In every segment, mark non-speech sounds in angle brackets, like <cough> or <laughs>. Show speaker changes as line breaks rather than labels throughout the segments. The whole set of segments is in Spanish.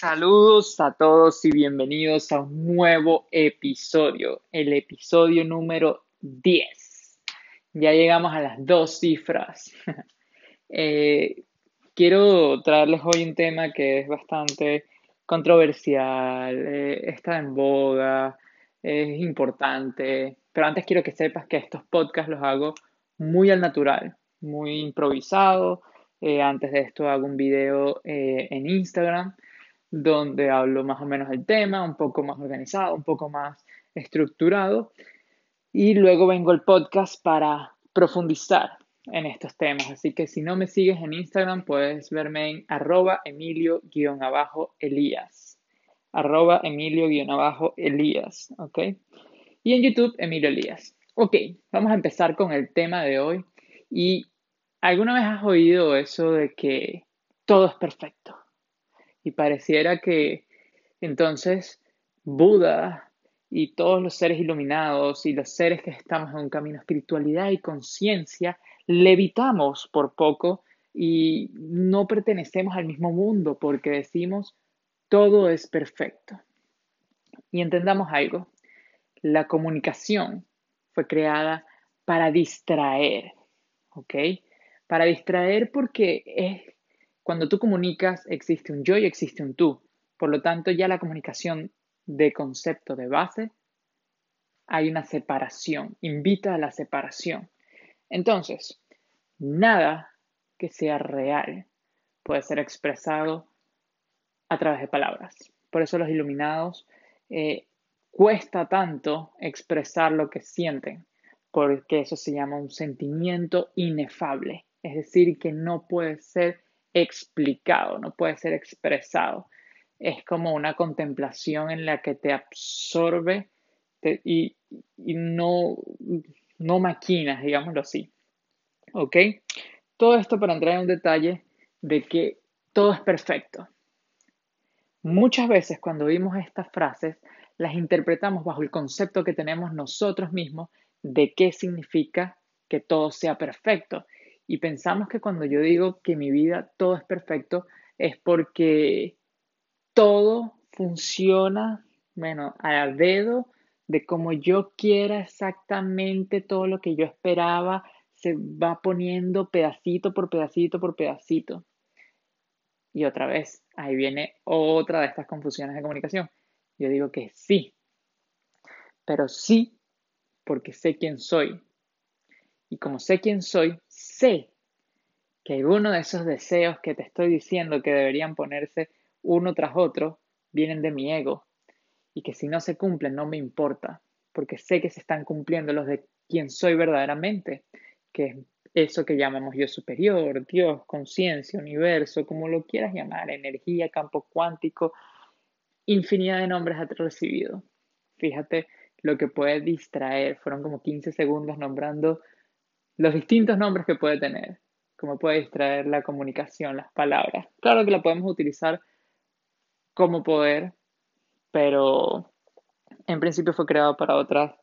Saludos a todos y bienvenidos a un nuevo episodio, el episodio número 10. Ya llegamos a las dos cifras. <laughs> Eh, quiero traerles hoy un tema que es bastante controversial, eh, está en boga, es importante, pero antes quiero que sepas que estos podcasts los hago muy al natural, muy improvisado. Eh, antes de esto hago un video en Instagram donde hablo más o menos del tema, un poco más organizado, un poco más estructurado. Y luego vengo al podcast para profundizar en estos temas. Así que si no me sigues en Instagram, puedes verme en arroba emilio-elías. Arroba emilio-elías. ¿Ok? Y en YouTube, Emilio Elías. Ok, vamos a empezar con el tema de hoy. Y ¿alguna vez has oído eso de que todo es perfecto? Y pareciera que entonces Buda y todos los seres iluminados y los seres que estamos en un camino de espiritualidad y conciencia, levitamos por poco y no pertenecemos al mismo mundo porque decimos todo es perfecto. Y entendamos algo, la comunicación fue creada para distraer, ¿ok? Para distraer porque es cuando tú comunicas, existe un yo y existe un tú. Por lo tanto, ya la comunicación de concepto de base, hay una separación, invita a la separación. Entonces, nada que sea real puede ser expresado a través de palabras. Por eso los iluminados eh, cuesta tanto expresar lo que sienten, porque eso se llama un sentimiento inefable, es decir, que no puede ser explicado, no puede ser expresado. Es como una contemplación en la que te absorbe y, no, no maquinas, digámoslo así. ¿Ok? Todo esto para entrar en un detalle de que todo es perfecto. Muchas veces cuando vimos estas frases, las interpretamos bajo el concepto que tenemos nosotros mismos de qué significa que todo sea perfecto. Y pensamos que cuando yo digo que mi vida todo es perfecto, es porque todo funciona, bueno, al dedo de como yo quiera exactamente todo lo que yo esperaba, se va poniendo pedacito por pedacito por pedacito. Y otra vez, ahí viene otra de estas confusiones de comunicación. Yo digo que sí, pero sí porque sé quién soy, y como sé quién soy, sé que alguno de esos deseos que te estoy diciendo que deberían ponerse uno tras otro vienen de mi ego y que si no se cumplen no me importa, porque sé que se están cumpliendo los de quién soy verdaderamente, que es eso que llamamos yo superior, Dios, conciencia, universo, como lo quieras llamar, energía, campo cuántico, infinidad de nombres has recibido. Fíjate lo que puede distraer, fueron como 15 segundos nombrando los distintos nombres que puede tener, como puede distraer la comunicación, las palabras. Claro que la podemos utilizar como poder, pero en principio fue creado para otras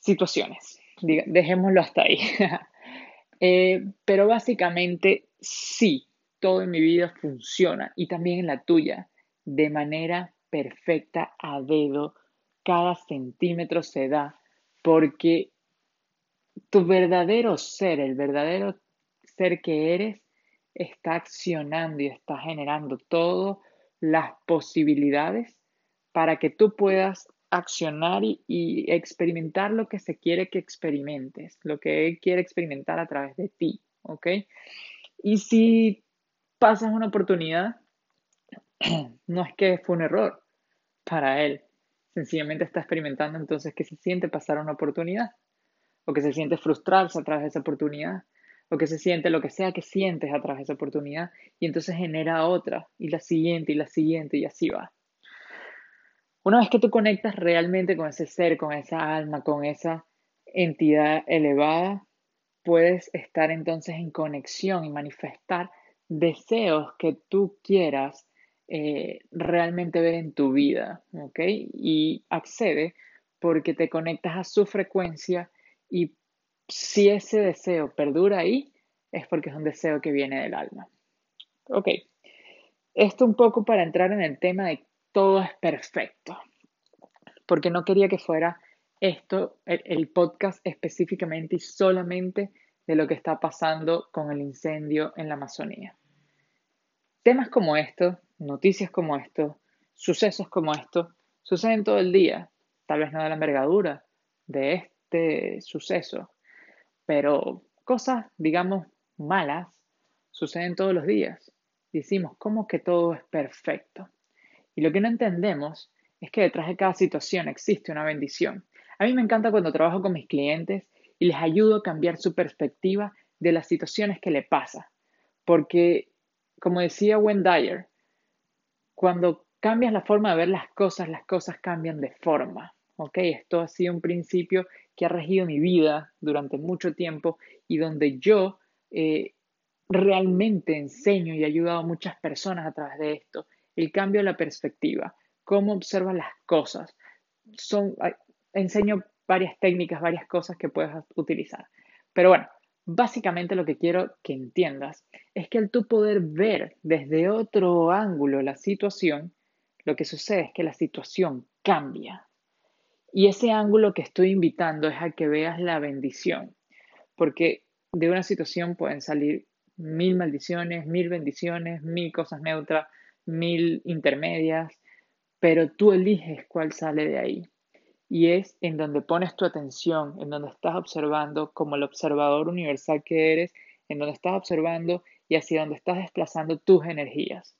situaciones. Dejémoslo hasta ahí. <laughs> Eh, pero básicamente sí, todo en mi vida funciona y también en la tuya de manera perfecta a dedo. Cada centímetro se da porque tu verdadero ser, el verdadero ser que eres, está accionando y está generando todas las posibilidades para que tú puedas accionar y, experimentar lo que se quiere que experimentes, lo que él quiere experimentar a través de ti, ¿ok? Y si pasas una oportunidad, <clears throat> no es que fue un error para él, sencillamente está experimentando entonces qué se siente pasar una oportunidad o que se siente frustrarse a través de esa oportunidad, o que se siente lo que sea que sientes a través de esa oportunidad, y entonces genera otra, y la siguiente, y la siguiente, y así va. Una vez que tú conectas realmente con ese ser, con esa alma, con esa entidad elevada, puedes estar entonces en conexión y manifestar deseos que tú quieras eh, realmente ver en tu vida, ¿ok? Y accede porque te conectas a su frecuencia y si ese deseo perdura ahí, es porque es un deseo que viene del alma. Ok. Esto un poco para entrar en el tema de todo es perfecto, porque no quería que fuera esto, el, podcast específicamente y solamente de lo que está pasando con el incendio en la Amazonía. Temas como estos, noticias como esto, sucesos como estos, suceden todo el día, tal vez no de la envergadura de este suceso, pero cosas, digamos, malas suceden todos los días. Decimos, ¿cómo que todo es perfecto? Y lo que no entendemos es que detrás de cada situación existe una bendición. A mí me encanta cuando trabajo con mis clientes y les ayudo a cambiar su perspectiva de las situaciones que le pasa. Porque, como decía Wendy Dyer, cuando cambias la forma de ver las cosas, las cosas cambian de forma. ¿Ok? Esto ha sido un principio que ha regido mi vida durante mucho tiempo y donde yo eh, realmente enseño y he ayudado a muchas personas a través de esto. El cambio de la perspectiva, cómo observas las cosas. Son, enseño varias técnicas, varias cosas que puedes utilizar. Pero bueno, básicamente lo que quiero que entiendas es que al tú poder ver desde otro ángulo la situación, lo que sucede es que la situación cambia. Y ese ángulo que estoy invitando es a que veas la bendición, porque de una situación pueden salir mil maldiciones, mil bendiciones, mil cosas neutras, mil intermedias, pero tú eliges cuál sale de ahí y es en donde pones tu atención, en donde estás observando como el observador universal que eres, en donde estás observando y hacia donde estás desplazando tus energías.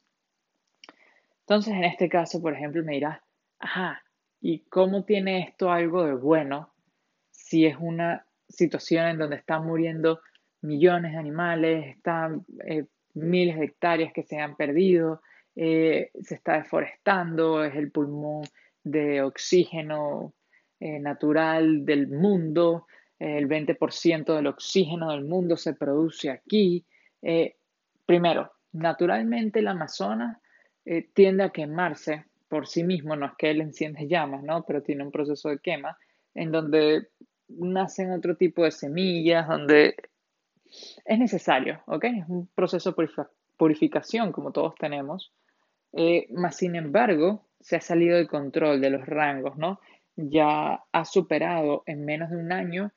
Entonces, en este caso, por ejemplo, me dirás, ajá, ¿y cómo tiene esto algo de bueno si es una situación en donde están muriendo millones de animales, están eh, miles de hectáreas que se han perdido, eh, se está deforestando, es el pulmón de oxígeno eh, natural del mundo, el 20% del oxígeno del mundo se produce aquí. Primero, naturalmente el Amazonas tiende a quemarse por sí mismo, no es que él enciende llamas, ¿no? Pero tiene un proceso de quema en donde nacen otro tipo de semillas, donde es necesario, ¿ok? Es un proceso de purificación como todos tenemos, eh, más sin embargo, se ha salido de control de los rangos, ¿no? Ya ha superado en menos de un año,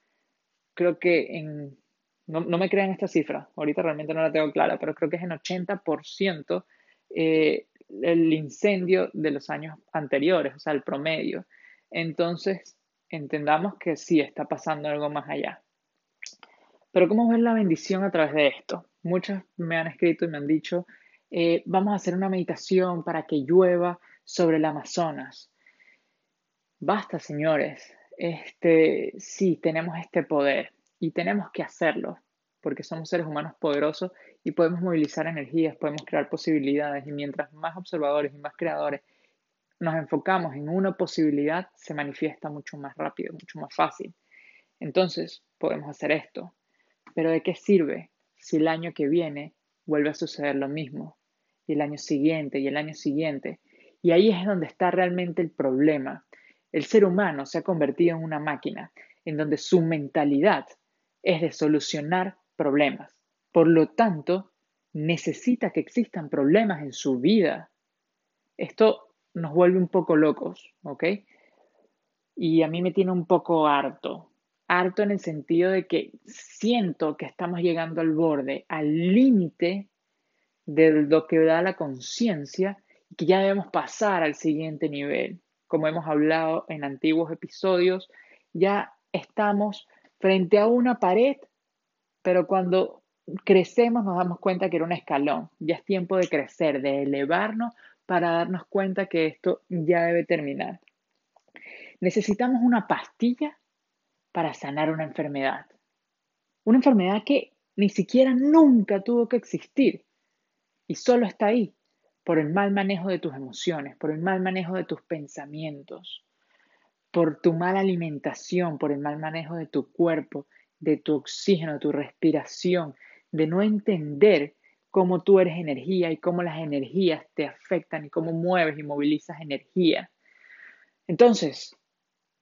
creo que en, no, me crean esta cifra, ahorita realmente no la tengo clara, pero creo que es en 80% eh, el incendio de los años anteriores, o sea, el promedio. Entonces, entendamos que sí está pasando algo más allá. Pero ¿cómo ver la bendición a través de esto? Muchos me han escrito y me han dicho, eh, vamos a hacer una meditación para que llueva sobre el Amazonas. Basta, señores. Este, sí, tenemos este poder y tenemos que hacerlo porque somos seres humanos poderosos y podemos movilizar energías, podemos crear posibilidades y mientras más observadores y más creadores nos enfocamos en una posibilidad, se manifiesta mucho más rápido, mucho más fácil. Entonces, podemos hacer esto. Pero ¿de qué sirve si el año que viene vuelve a suceder lo mismo? Y el año siguiente y el año siguiente. Y ahí es donde está realmente el problema. El ser humano se ha convertido en una máquina en donde su mentalidad es de solucionar problemas. Por lo tanto, necesita que existan problemas en su vida. Esto nos vuelve un poco locos, ¿ok? Y a mí me tiene un poco harto, harto en el sentido de que siento que estamos llegando al borde, al límite de lo que da la conciencia y que ya debemos pasar al siguiente nivel. Como hemos hablado en antiguos episodios, ya estamos frente a una pared, pero cuando crecemos nos damos cuenta que era un escalón. Ya es tiempo de crecer, de elevarnos para darnos cuenta que esto ya debe terminar. Necesitamos una pastilla para sanar una enfermedad. Una enfermedad que ni siquiera nunca tuvo que existir y solo está ahí por el mal manejo de tus emociones, por el mal manejo de tus pensamientos, por tu mala alimentación, por el mal manejo de tu cuerpo, de tu oxígeno, de tu respiración, de no entender cómo tú eres energía y cómo las energías te afectan y cómo mueves y movilizas energía. Entonces,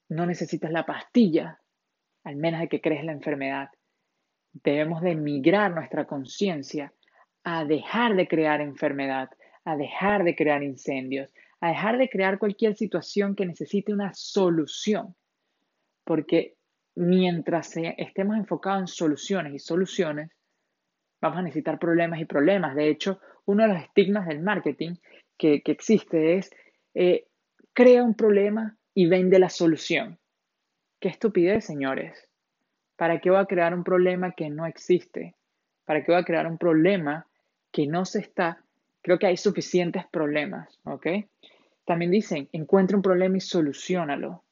no necesitas la pastilla al menos de que crees la enfermedad. Debemos de migrar nuestra conciencia a dejar de crear enfermedad, a dejar de crear incendios, a dejar de crear cualquier situación que necesite una solución. Porque mientras estemos enfocados en soluciones y soluciones, vamos a necesitar problemas y problemas. De hecho, uno de los estigmas del marketing que, existe es, eh, crea un problema y vende la solución. Qué estupidez, señores. ¿Para qué voy a crear un problema que no existe? ¿Para qué voy a crear un problema que no se está? Creo que hay suficientes problemas, ¿ok? También dicen, encuentra un problema y solucionalo.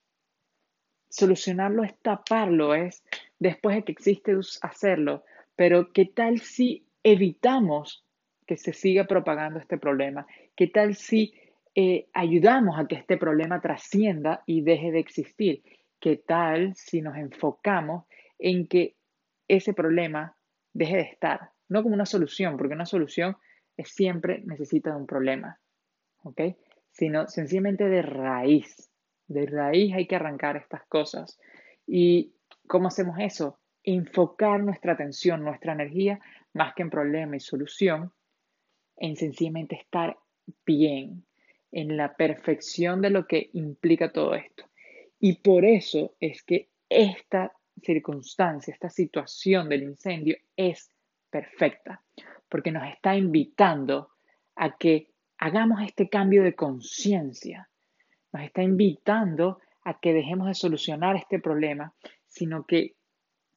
Solucionarlo es taparlo, es después de que existe hacerlo. Pero ¿qué tal si evitamos que se siga propagando este problema? ¿Qué tal si eh, ayudamos a que este problema trascienda y deje de existir? ¿Qué tal si nos enfocamos en que ese problema deje de estar? No como una solución, porque una solución es siempre necesita de un problema, ¿ok? Sino sencillamente de raíz. De raíz hay que arrancar estas cosas. ¿Y cómo hacemos eso? Enfocar nuestra atención, nuestra energía, más que en problema y solución, en sencillamente estar bien, en la perfección de lo que implica todo esto. Y por eso es que esta circunstancia, esta situación del incendio es perfecta, porque nos está invitando a que hagamos este cambio de conciencia, nos está invitando a que dejemos de solucionar este problema, sino que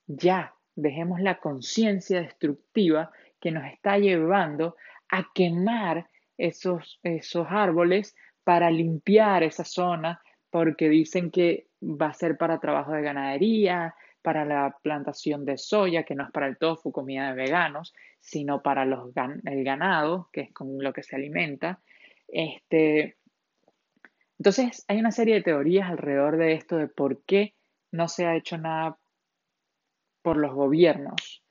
ya dejemos la conciencia destructiva que nos está llevando a quemar esos, esos árboles para limpiar esa zona, porque dicen que va a ser para trabajo de ganadería, para la plantación de soya, que no es para el tofu, comida de veganos, sino para los, el ganado, que es con lo que se alimenta. Este, entonces, hay una serie de teorías alrededor de esto, de por qué no se ha hecho nada por los gobiernos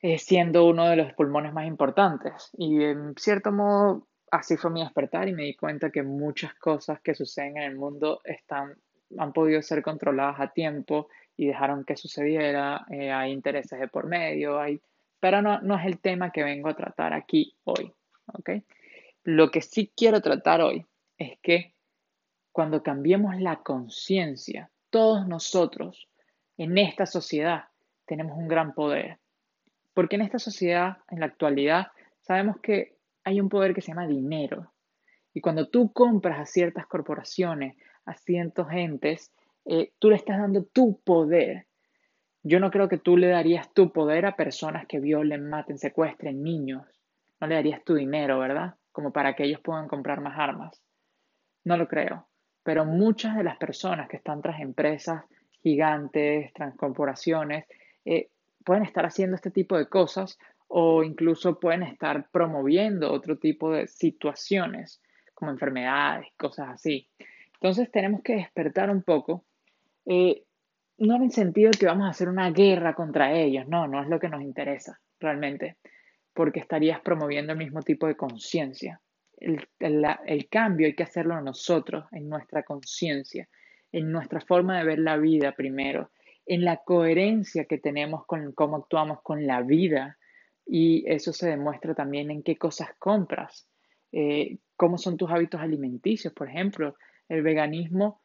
eh, siendo uno de los pulmones más importantes. Y en cierto modo, así fue mi despertar y me di cuenta que muchas cosas que suceden en el mundo están, han podido ser controladas a tiempo y dejaron que sucediera. Eh, hay intereses de por medio, hay, pero no, no es el tema que vengo a tratar aquí hoy. Lo que sí quiero tratar hoy es que cuando cambiemos la conciencia, todos nosotros en esta sociedad tenemos un gran poder porque en esta sociedad, en la actualidad, sabemos que hay un poder que se llama dinero. Y cuando tú compras a ciertas corporaciones, a ciertos entes, eh, tú le estás dando tu poder. Yo no creo que tú le darías tu poder a personas que violen, maten, secuestren niños. No le darías tu dinero, ¿verdad? Como para que ellos puedan comprar más armas. No lo creo. Pero muchas de las personas que están tras empresas gigantes, tras corporaciones, eh, pueden estar haciendo este tipo de cosas o incluso pueden estar promoviendo otro tipo de situaciones como enfermedades, cosas así. Entonces tenemos que despertar un poco, eh, no en el sentido de que vamos a hacer una guerra contra ellos, no, no es lo que nos interesa realmente, porque estarías promoviendo el mismo tipo de conciencia. El, cambio hay que hacerlo nosotros, en nuestra conciencia, en nuestra forma de ver la vida primero, en la coherencia que tenemos con cómo actuamos con la vida y eso se demuestra también en qué cosas compras, eh, cómo son tus hábitos alimenticios, por ejemplo, el veganismo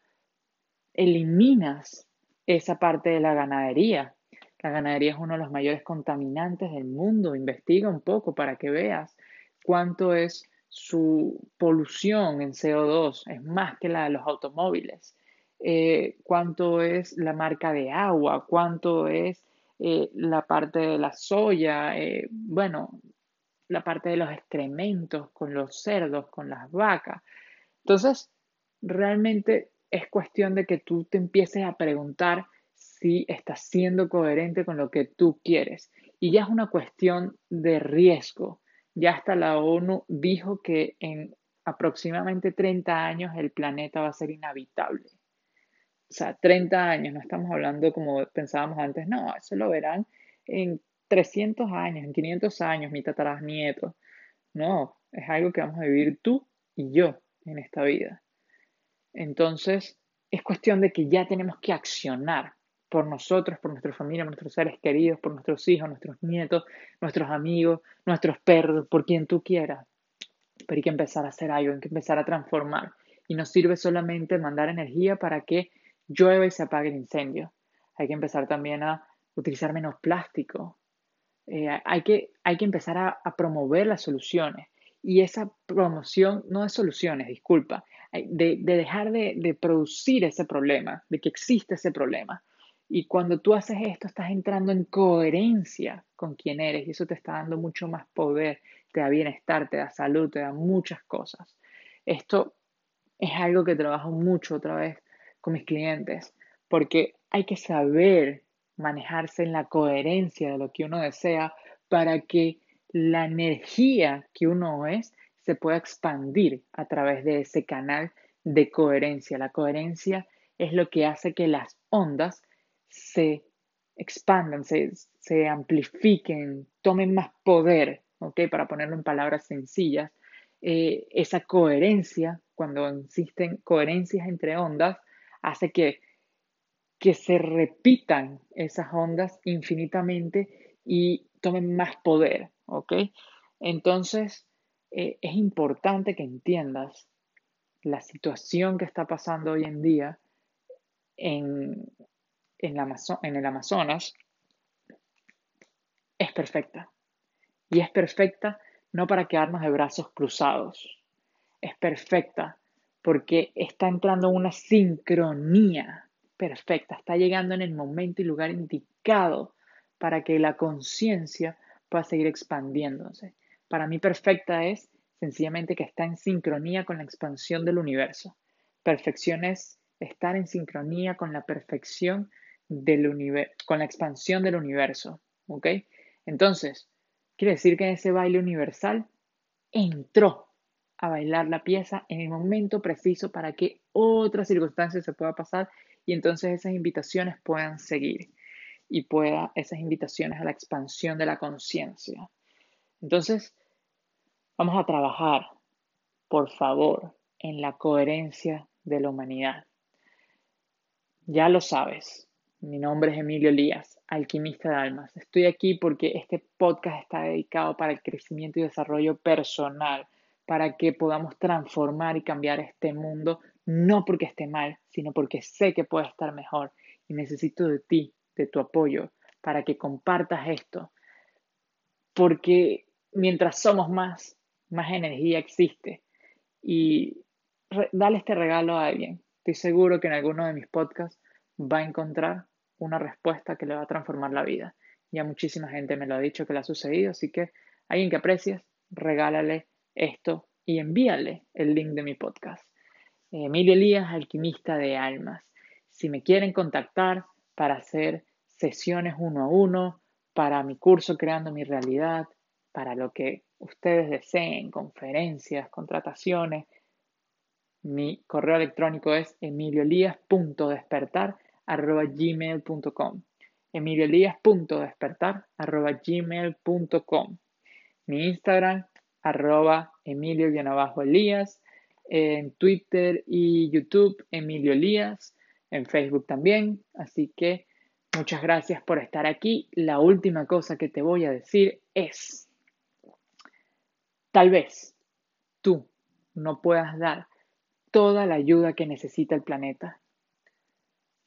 eliminas esa parte de la ganadería. La ganadería es uno de los mayores contaminantes del mundo. Investiga un poco para que veas cuánto es su polución en CO2. Es más que la de los automóviles. Eh, cuánto es la marca de agua, cuánto es eh, la parte de la soya, eh, bueno, la parte de los excrementos con los cerdos, con las vacas. Entonces, realmente es cuestión de que tú te empieces a preguntar si estás siendo coherente con lo que tú quieres. Y ya es una cuestión de riesgo. Ya hasta la ONU dijo que en aproximadamente 30 años el planeta va a ser inhabitable o sea, 30 años, no estamos hablando como pensábamos antes, no, eso lo verán en 300 años, en 500 años, mi nietos. No, es algo que vamos a vivir tú y yo en esta vida. Entonces, es cuestión de que ya tenemos que accionar por nosotros, por nuestra familia, por nuestros seres queridos, por nuestros hijos, nuestros nietos, nuestros amigos, nuestros perros, por quien tú quieras. pero hay que empezar a hacer algo, hay que empezar a transformar. Y no sirve solamente mandar energía para que llueva y se apague el incendio. Hay que empezar también a utilizar menos plástico. Eh, hay, que, hay que empezar a, promover las soluciones. Y esa promoción no es soluciones, disculpa, de, dejar de, de, producir ese problema, de que existe ese problema. Y cuando tú haces esto, estás entrando en coherencia con quién eres y eso te está dando mucho más poder, te da bienestar, te da salud, te da muchas cosas. Esto es algo que trabajo mucho otra vez con mis clientes, porque hay que saber manejarse en la coherencia de lo que uno desea para que la energía que uno es se pueda expandir a través de ese canal de coherencia. La coherencia es lo que hace que las ondas se expandan, se, amplifiquen, tomen más poder, ¿ok? Para ponerlo en palabras sencillas. Eh, esa coherencia, cuando existen coherencias entre ondas, hace que, que se repitan esas ondas infinitamente y tomen más poder, ¿ok? Entonces, eh, es importante que entiendas la situación que está pasando hoy en día en, en, en el Amazonas es perfecta. Y es perfecta no para quedarnos de brazos cruzados. Es perfecta porque está entrando una sincronía perfecta, está llegando en el momento y lugar indicado para que la conciencia pueda seguir expandiéndose. Para mí perfecta es sencillamente que está en sincronía con la expansión del universo. Perfección es estar en sincronía con la perfección del universo, con la expansión del universo. ¿Ok? Entonces, quiere decir que en ese baile universal entró a bailar la pieza en el momento preciso para que otras circunstancias se puedan pasar y entonces esas invitaciones puedan seguir y pueda esas invitaciones a la expansión de la conciencia. Entonces, vamos a trabajar, por favor, en la coherencia de la humanidad. Ya lo sabes, mi nombre es Emilio Lías, alquimista de almas. Estoy aquí porque este podcast está dedicado para el crecimiento y desarrollo personal para que podamos transformar y cambiar este mundo, no porque esté mal, sino porque sé que puede estar mejor y necesito de ti, de tu apoyo, para que compartas esto. Porque mientras somos más, más energía existe. Y dale este regalo a alguien. Estoy seguro que en alguno de mis podcasts va a encontrar una respuesta que le va a transformar la vida. Ya muchísima gente me lo ha dicho que le ha sucedido, así que alguien que aprecies, regálale esto y envíale el link de mi podcast. Emilio Elías, alquimista de almas. Si me quieren contactar para hacer sesiones uno a uno, para mi curso Creando mi Realidad, para lo que ustedes deseen, conferencias, contrataciones, mi correo electrónico es emilioelías.despertar.gmail.com emilioelías.despertar.gmail.com Mi Instagram arroba Emilio-Elías, en Twitter y YouTube Emilio Elías, en Facebook también. Así que muchas gracias por estar aquí. La última cosa que te voy a decir es, tal vez tú no puedas dar toda la ayuda que necesita el planeta,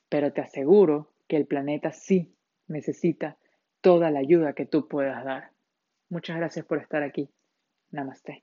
pero te aseguro que el planeta sí necesita toda la ayuda que tú puedas dar. Muchas gracias por estar aquí. Namaste.